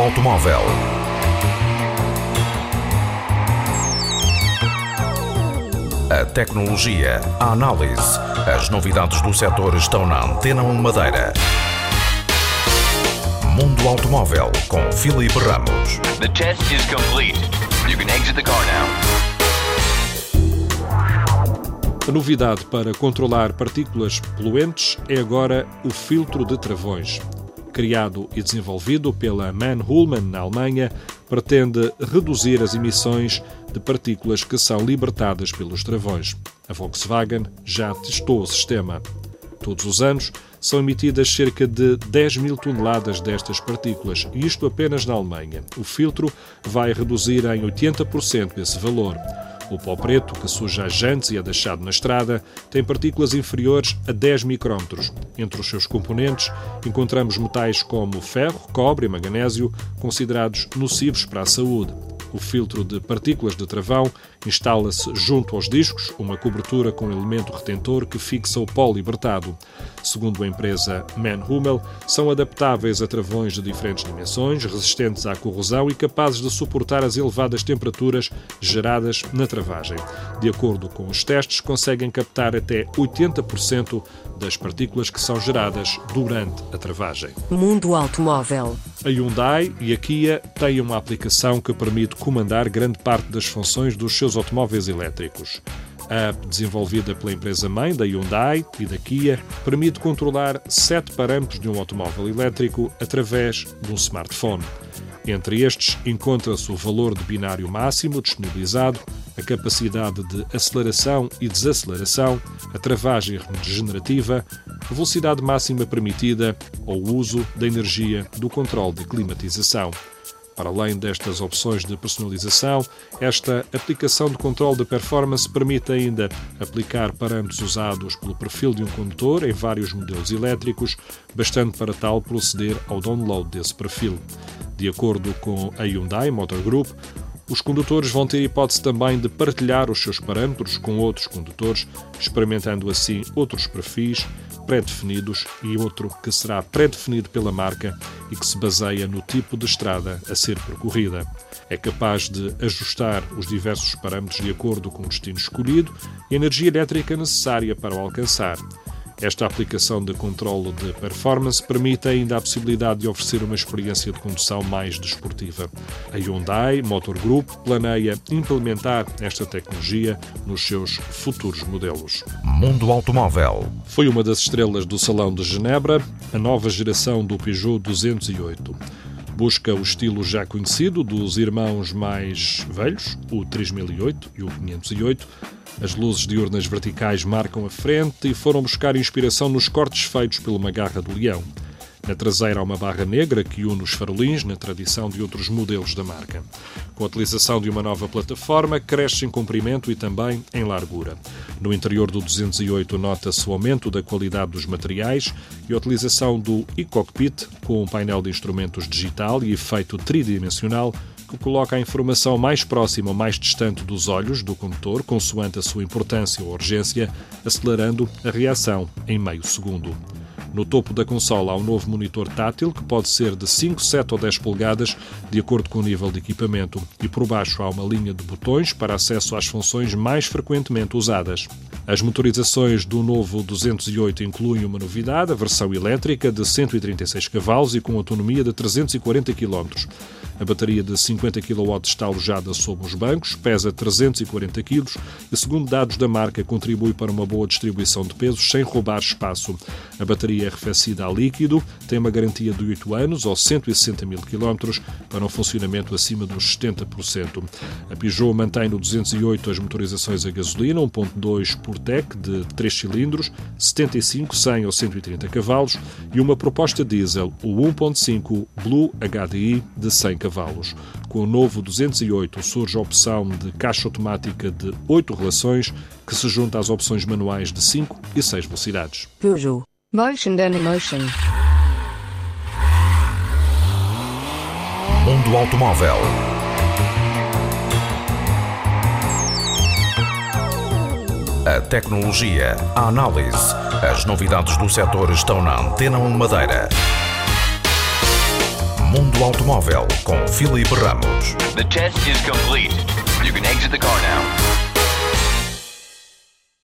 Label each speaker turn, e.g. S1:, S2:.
S1: automóvel. A tecnologia, a análise, as novidades do setor estão na Antena 1 Madeira. Mundo Automóvel com Filipe Ramos.
S2: The test is complete. You can exit the car now.
S3: A novidade para controlar partículas poluentes é agora o filtro de travões. Criado e desenvolvido pela Mann-Hullmann na Alemanha, pretende reduzir as emissões de partículas que são libertadas pelos travões. A Volkswagen já testou o sistema. Todos os anos são emitidas cerca de 10 mil toneladas destas partículas, e isto apenas na Alemanha. O filtro vai reduzir em 80% esse valor. O pó preto, que suja as jantes e é deixado na estrada, tem partículas inferiores a 10 micrômetros. Entre os seus componentes, encontramos metais como ferro, cobre e magnésio, considerados nocivos para a saúde. O filtro de partículas de travão instala-se junto aos discos, uma cobertura com elemento retentor que fixa o pó libertado. Segundo a empresa Mann-Hummel, são adaptáveis a travões de diferentes dimensões, resistentes à corrosão e capazes de suportar as elevadas temperaturas geradas na travagem. De acordo com os testes, conseguem captar até 80% das partículas que são geradas durante a travagem.
S4: Mundo Automóvel.
S3: A Hyundai e a Kia têm uma aplicação que permite comandar grande parte das funções dos seus automóveis elétricos. A app desenvolvida pela empresa-mãe da Hyundai e da Kia permite controlar sete parâmetros de um automóvel elétrico através de um smartphone. Entre estes encontra-se o valor de binário máximo disponibilizado, a capacidade de aceleração e desaceleração, a travagem regenerativa, a velocidade máxima permitida ou o uso da energia do controle de climatização. Para além destas opções de personalização, esta aplicação de controle de performance permite ainda aplicar parâmetros usados pelo perfil de um condutor em vários modelos elétricos, bastante para tal proceder ao download desse perfil. De acordo com a Hyundai Motor Group, os condutores vão ter hipótese também de partilhar os seus parâmetros com outros condutores, experimentando assim outros perfis pré-definidos e outro que será pré-definido pela marca e que se baseia no tipo de estrada a ser percorrida. É capaz de ajustar os diversos parâmetros de acordo com o destino escolhido e a energia elétrica necessária para o alcançar. Esta aplicação de controle de performance permite ainda a possibilidade de oferecer uma experiência de condução mais desportiva. A Hyundai Motor Group planeia implementar esta tecnologia nos seus futuros modelos.
S1: Mundo Automóvel.
S3: Foi uma das estrelas do Salão de Genebra, a nova geração do Peugeot 208 busca o estilo já conhecido dos irmãos mais velhos, o 3008 e o 508, as luzes diurnas verticais marcam a frente e foram buscar inspiração nos cortes feitos pela Magarra do Leão. Na traseira há uma barra negra que une os farolins na tradição de outros modelos da marca. Com a utilização de uma nova plataforma, cresce em comprimento e também em largura. No interior do 208 nota-se o aumento da qualidade dos materiais e a utilização do e-cockpit com um painel de instrumentos digital e efeito tridimensional que coloca a informação mais próxima ou mais distante dos olhos do condutor, consoante a sua importância ou urgência, acelerando a reação em meio segundo. No topo da consola há um novo monitor tátil que pode ser de 5, 7 ou 10 polegadas, de acordo com o nível de equipamento, e por baixo há uma linha de botões para acesso às funções mais frequentemente usadas. As motorizações do novo 208 incluem uma novidade, a versão elétrica de 136 cavalos e com autonomia de 340 km. A bateria de 50 kW está alojada sob os bancos, pesa 340 kg e, segundo dados da marca, contribui para uma boa distribuição de pesos sem roubar espaço. A bateria é arrefecida a líquido, tem uma garantia de 8 anos ou 160 mil km para um funcionamento acima dos 70%. A Peugeot mantém no 208 as motorizações a gasolina 1.2 por TEC de 3 cilindros, 75, 100 ou 130 cavalos e uma proposta diesel, o 1.5 Blue HDI de 100 cavalos cavalos. Com o novo 208 surge a opção de caixa automática de 8 relações, que se junta às opções manuais de 5 e 6 velocidades.
S4: Peugeot. Motion and Emotion.
S1: Mundo Automóvel. A tecnologia, a análise, as novidades do setor estão na Antena 1 Madeira. Mundo Automóvel com Filipe Ramos.
S2: The test is complete. You can exit the car now.